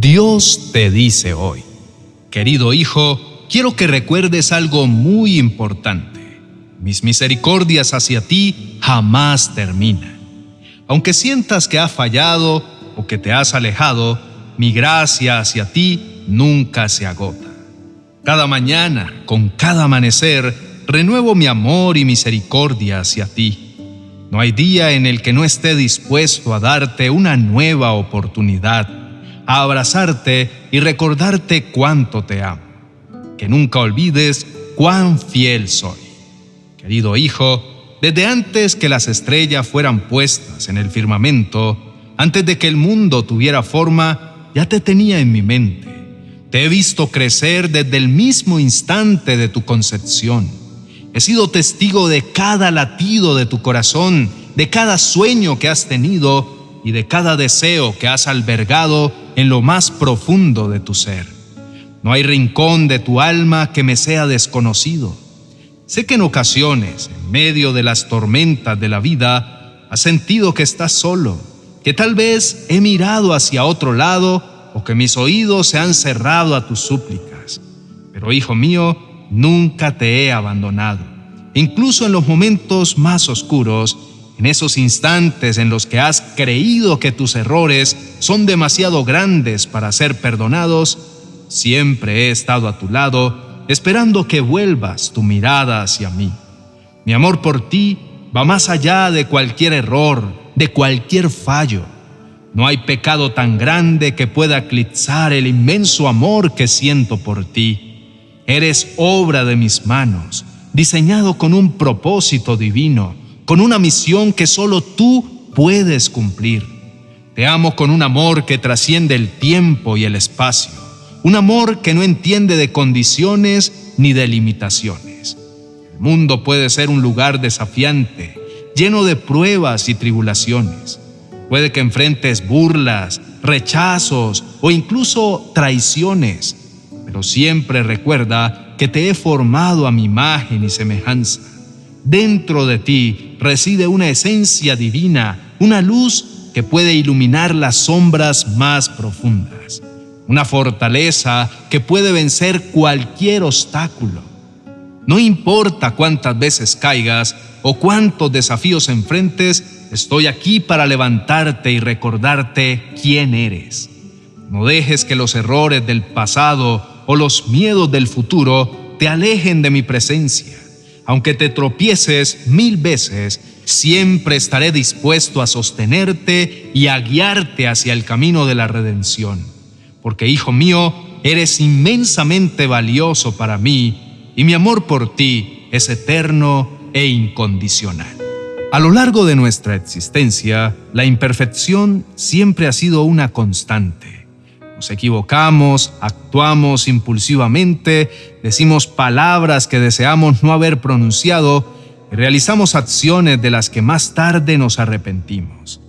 Dios te dice hoy, querido hijo, quiero que recuerdes algo muy importante. Mis misericordias hacia ti jamás terminan. Aunque sientas que has fallado o que te has alejado, mi gracia hacia ti nunca se agota. Cada mañana, con cada amanecer, renuevo mi amor y misericordia hacia ti. No hay día en el que no esté dispuesto a darte una nueva oportunidad a abrazarte y recordarte cuánto te amo. Que nunca olvides cuán fiel soy. Querido hijo, desde antes que las estrellas fueran puestas en el firmamento, antes de que el mundo tuviera forma, ya te tenía en mi mente. Te he visto crecer desde el mismo instante de tu concepción. He sido testigo de cada latido de tu corazón, de cada sueño que has tenido y de cada deseo que has albergado en lo más profundo de tu ser. No hay rincón de tu alma que me sea desconocido. Sé que en ocasiones, en medio de las tormentas de la vida, has sentido que estás solo, que tal vez he mirado hacia otro lado o que mis oídos se han cerrado a tus súplicas. Pero hijo mío, nunca te he abandonado. Incluso en los momentos más oscuros, en esos instantes en los que has creído que tus errores son demasiado grandes para ser perdonados, siempre he estado a tu lado esperando que vuelvas tu mirada hacia mí. Mi amor por ti va más allá de cualquier error, de cualquier fallo. No hay pecado tan grande que pueda eclipsar el inmenso amor que siento por ti. Eres obra de mis manos, diseñado con un propósito divino con una misión que solo tú puedes cumplir. Te amo con un amor que trasciende el tiempo y el espacio, un amor que no entiende de condiciones ni de limitaciones. El mundo puede ser un lugar desafiante, lleno de pruebas y tribulaciones. Puede que enfrentes burlas, rechazos o incluso traiciones, pero siempre recuerda que te he formado a mi imagen y semejanza Dentro de ti reside una esencia divina, una luz que puede iluminar las sombras más profundas, una fortaleza que puede vencer cualquier obstáculo. No importa cuántas veces caigas o cuántos desafíos enfrentes, estoy aquí para levantarte y recordarte quién eres. No dejes que los errores del pasado o los miedos del futuro te alejen de mi presencia. Aunque te tropieces mil veces, siempre estaré dispuesto a sostenerte y a guiarte hacia el camino de la redención. Porque, hijo mío, eres inmensamente valioso para mí y mi amor por ti es eterno e incondicional. A lo largo de nuestra existencia, la imperfección siempre ha sido una constante. Nos equivocamos, actuamos impulsivamente, decimos palabras que deseamos no haber pronunciado y realizamos acciones de las que más tarde nos arrepentimos.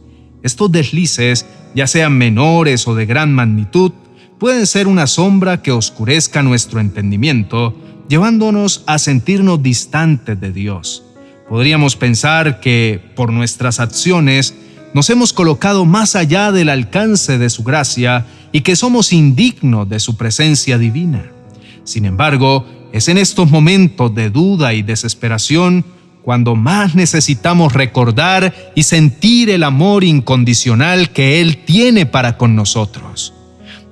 Estos deslices, ya sean menores o de gran magnitud, pueden ser una sombra que oscurezca nuestro entendimiento, llevándonos a sentirnos distantes de Dios. Podríamos pensar que, por nuestras acciones, nos hemos colocado más allá del alcance de su gracia y que somos indignos de su presencia divina. Sin embargo, es en estos momentos de duda y desesperación cuando más necesitamos recordar y sentir el amor incondicional que Él tiene para con nosotros.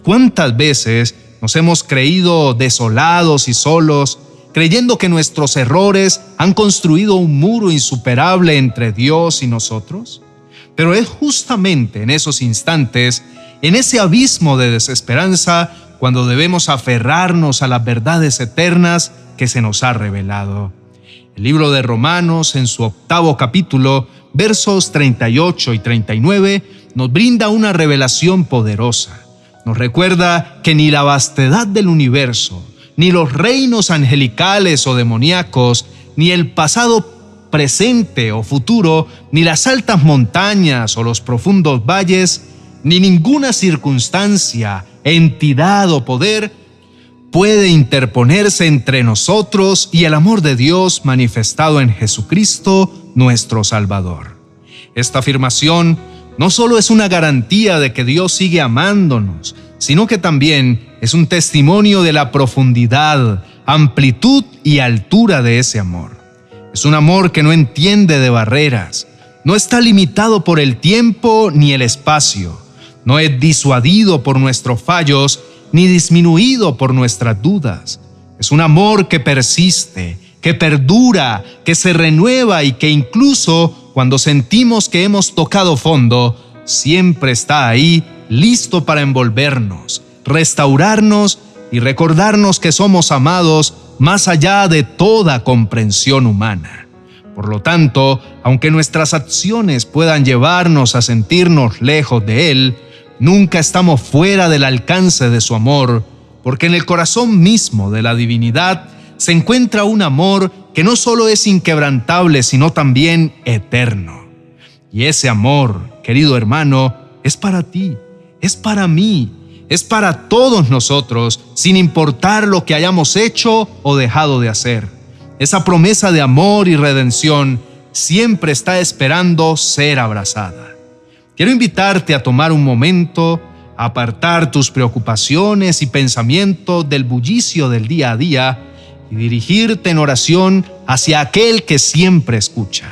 ¿Cuántas veces nos hemos creído desolados y solos, creyendo que nuestros errores han construido un muro insuperable entre Dios y nosotros? Pero es justamente en esos instantes en ese abismo de desesperanza cuando debemos aferrarnos a las verdades eternas que se nos ha revelado. El libro de Romanos, en su octavo capítulo, versos 38 y 39, nos brinda una revelación poderosa. Nos recuerda que ni la vastedad del universo, ni los reinos angelicales o demoníacos, ni el pasado presente o futuro, ni las altas montañas o los profundos valles, ni ninguna circunstancia, entidad o poder puede interponerse entre nosotros y el amor de Dios manifestado en Jesucristo, nuestro Salvador. Esta afirmación no solo es una garantía de que Dios sigue amándonos, sino que también es un testimonio de la profundidad, amplitud y altura de ese amor. Es un amor que no entiende de barreras, no está limitado por el tiempo ni el espacio, no es disuadido por nuestros fallos ni disminuido por nuestras dudas. Es un amor que persiste, que perdura, que se renueva y que incluso cuando sentimos que hemos tocado fondo, siempre está ahí listo para envolvernos, restaurarnos y recordarnos que somos amados más allá de toda comprensión humana. Por lo tanto, aunque nuestras acciones puedan llevarnos a sentirnos lejos de Él, nunca estamos fuera del alcance de su amor, porque en el corazón mismo de la divinidad se encuentra un amor que no solo es inquebrantable, sino también eterno. Y ese amor, querido hermano, es para ti, es para mí, es para todos nosotros, sin importar lo que hayamos hecho o dejado de hacer. Esa promesa de amor y redención siempre está esperando ser abrazada. Quiero invitarte a tomar un momento, a apartar tus preocupaciones y pensamientos del bullicio del día a día y dirigirte en oración hacia aquel que siempre escucha.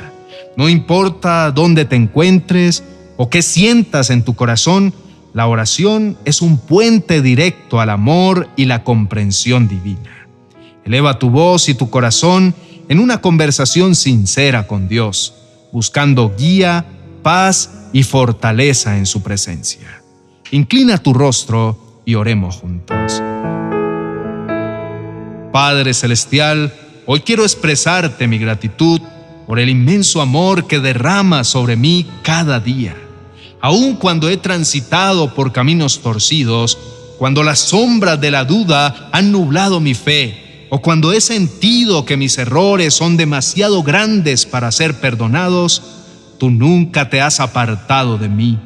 No importa dónde te encuentres o qué sientas en tu corazón, la oración es un puente directo al amor y la comprensión divina. Eleva tu voz y tu corazón en una conversación sincera con Dios, buscando guía, paz y fortaleza en su presencia. Inclina tu rostro y oremos juntos. Padre Celestial, hoy quiero expresarte mi gratitud por el inmenso amor que derrama sobre mí cada día. Aun cuando he transitado por caminos torcidos, cuando las sombras de la duda han nublado mi fe, o cuando he sentido que mis errores son demasiado grandes para ser perdonados, tú nunca te has apartado de mí.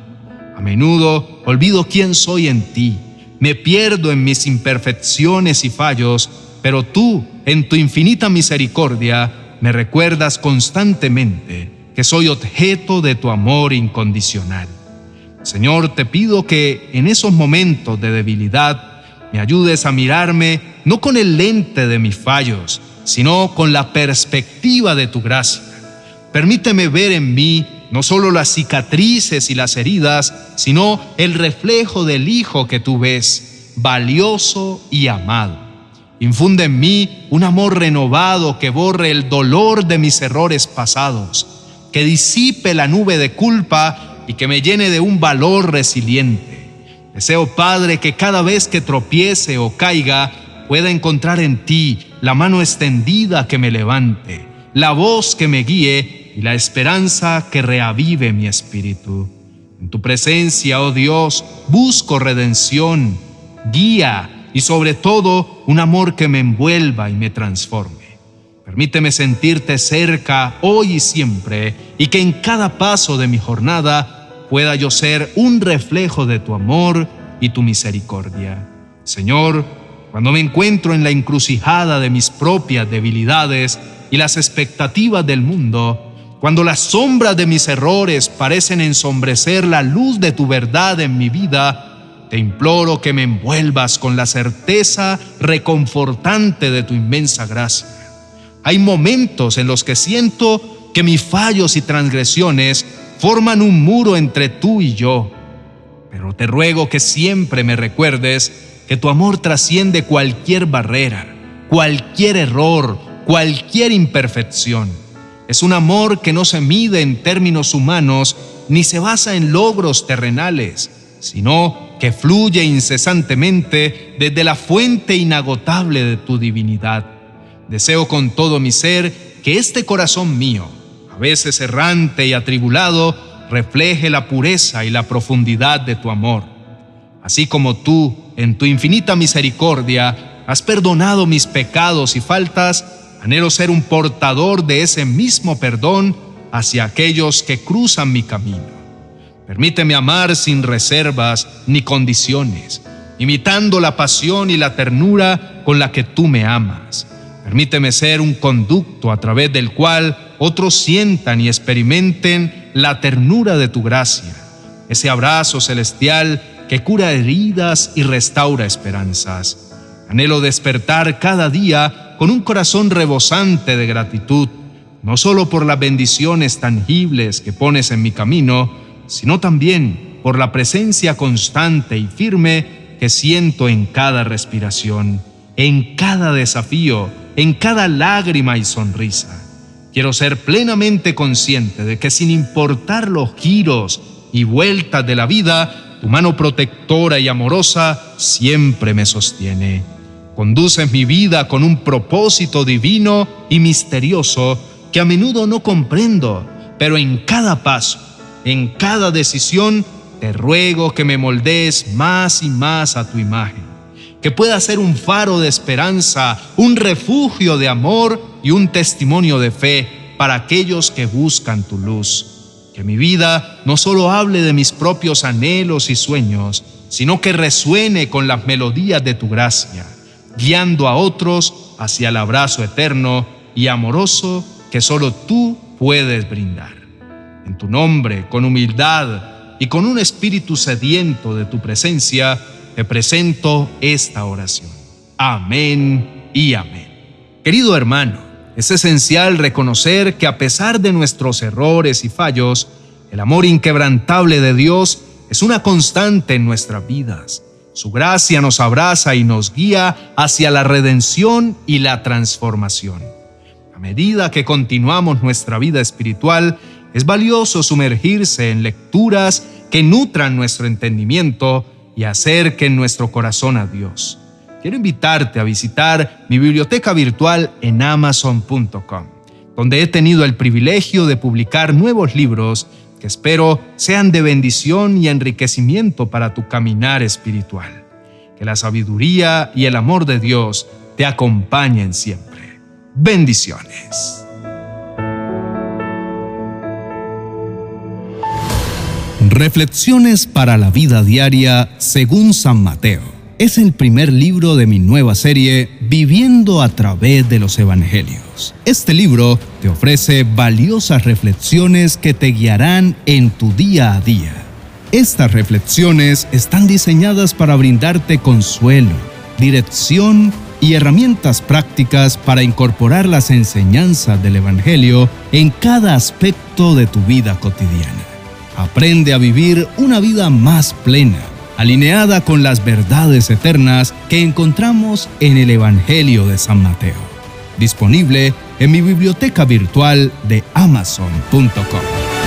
A menudo olvido quién soy en ti, me pierdo en mis imperfecciones y fallos, pero tú, en tu infinita misericordia, me recuerdas constantemente que soy objeto de tu amor incondicional. Señor, te pido que en esos momentos de debilidad me ayudes a mirarme no con el lente de mis fallos, sino con la perspectiva de tu gracia. Permíteme ver en mí no solo las cicatrices y las heridas, sino el reflejo del Hijo que tú ves, valioso y amado. Infunde en mí un amor renovado que borre el dolor de mis errores pasados, que disipe la nube de culpa y que me llene de un valor resiliente. Deseo, Padre, que cada vez que tropiece o caiga, pueda encontrar en ti la mano extendida que me levante, la voz que me guíe y la esperanza que reavive mi espíritu. En tu presencia, oh Dios, busco redención, guía y sobre todo un amor que me envuelva y me transforme. Permíteme sentirte cerca hoy y siempre y que en cada paso de mi jornada pueda yo ser un reflejo de tu amor y tu misericordia. Señor, cuando me encuentro en la encrucijada de mis propias debilidades y las expectativas del mundo, cuando las sombras de mis errores parecen ensombrecer la luz de tu verdad en mi vida, te imploro que me envuelvas con la certeza reconfortante de tu inmensa gracia. Hay momentos en los que siento que mis fallos y transgresiones forman un muro entre tú y yo. Pero te ruego que siempre me recuerdes que tu amor trasciende cualquier barrera, cualquier error, cualquier imperfección. Es un amor que no se mide en términos humanos ni se basa en logros terrenales, sino que fluye incesantemente desde la fuente inagotable de tu divinidad. Deseo con todo mi ser que este corazón mío, a veces errante y atribulado, refleje la pureza y la profundidad de tu amor. Así como tú, en tu infinita misericordia, has perdonado mis pecados y faltas, anhelo ser un portador de ese mismo perdón hacia aquellos que cruzan mi camino. Permíteme amar sin reservas ni condiciones, imitando la pasión y la ternura con la que tú me amas. Permíteme ser un conducto a través del cual otros sientan y experimenten la ternura de tu gracia, ese abrazo celestial que cura heridas y restaura esperanzas. Anhelo despertar cada día con un corazón rebosante de gratitud, no solo por las bendiciones tangibles que pones en mi camino, sino también por la presencia constante y firme que siento en cada respiración, en cada desafío, en cada lágrima y sonrisa. Quiero ser plenamente consciente de que sin importar los giros y vueltas de la vida, tu mano protectora y amorosa siempre me sostiene. Conduces mi vida con un propósito divino y misterioso que a menudo no comprendo, pero en cada paso, en cada decisión, te ruego que me moldees más y más a tu imagen, que pueda ser un faro de esperanza, un refugio de amor y un testimonio de fe para aquellos que buscan tu luz. Que mi vida no solo hable de mis propios anhelos y sueños, sino que resuene con las melodías de tu gracia guiando a otros hacia el abrazo eterno y amoroso que solo tú puedes brindar. En tu nombre, con humildad y con un espíritu sediento de tu presencia, te presento esta oración. Amén y amén. Querido hermano, es esencial reconocer que a pesar de nuestros errores y fallos, el amor inquebrantable de Dios es una constante en nuestras vidas su gracia nos abraza y nos guía hacia la redención y la transformación. A medida que continuamos nuestra vida espiritual, es valioso sumergirse en lecturas que nutran nuestro entendimiento y acerquen nuestro corazón a Dios. Quiero invitarte a visitar mi biblioteca virtual en amazon.com, donde he tenido el privilegio de publicar nuevos libros que espero sean de bendición y enriquecimiento para tu caminar espiritual. Que la sabiduría y el amor de Dios te acompañen siempre. Bendiciones. Reflexiones para la vida diaria según San Mateo es el primer libro de mi nueva serie Viviendo a través de los Evangelios. Este libro te ofrece valiosas reflexiones que te guiarán en tu día a día. Estas reflexiones están diseñadas para brindarte consuelo, dirección y herramientas prácticas para incorporar las enseñanzas del Evangelio en cada aspecto de tu vida cotidiana. Aprende a vivir una vida más plena alineada con las verdades eternas que encontramos en el Evangelio de San Mateo. Disponible en mi biblioteca virtual de amazon.com.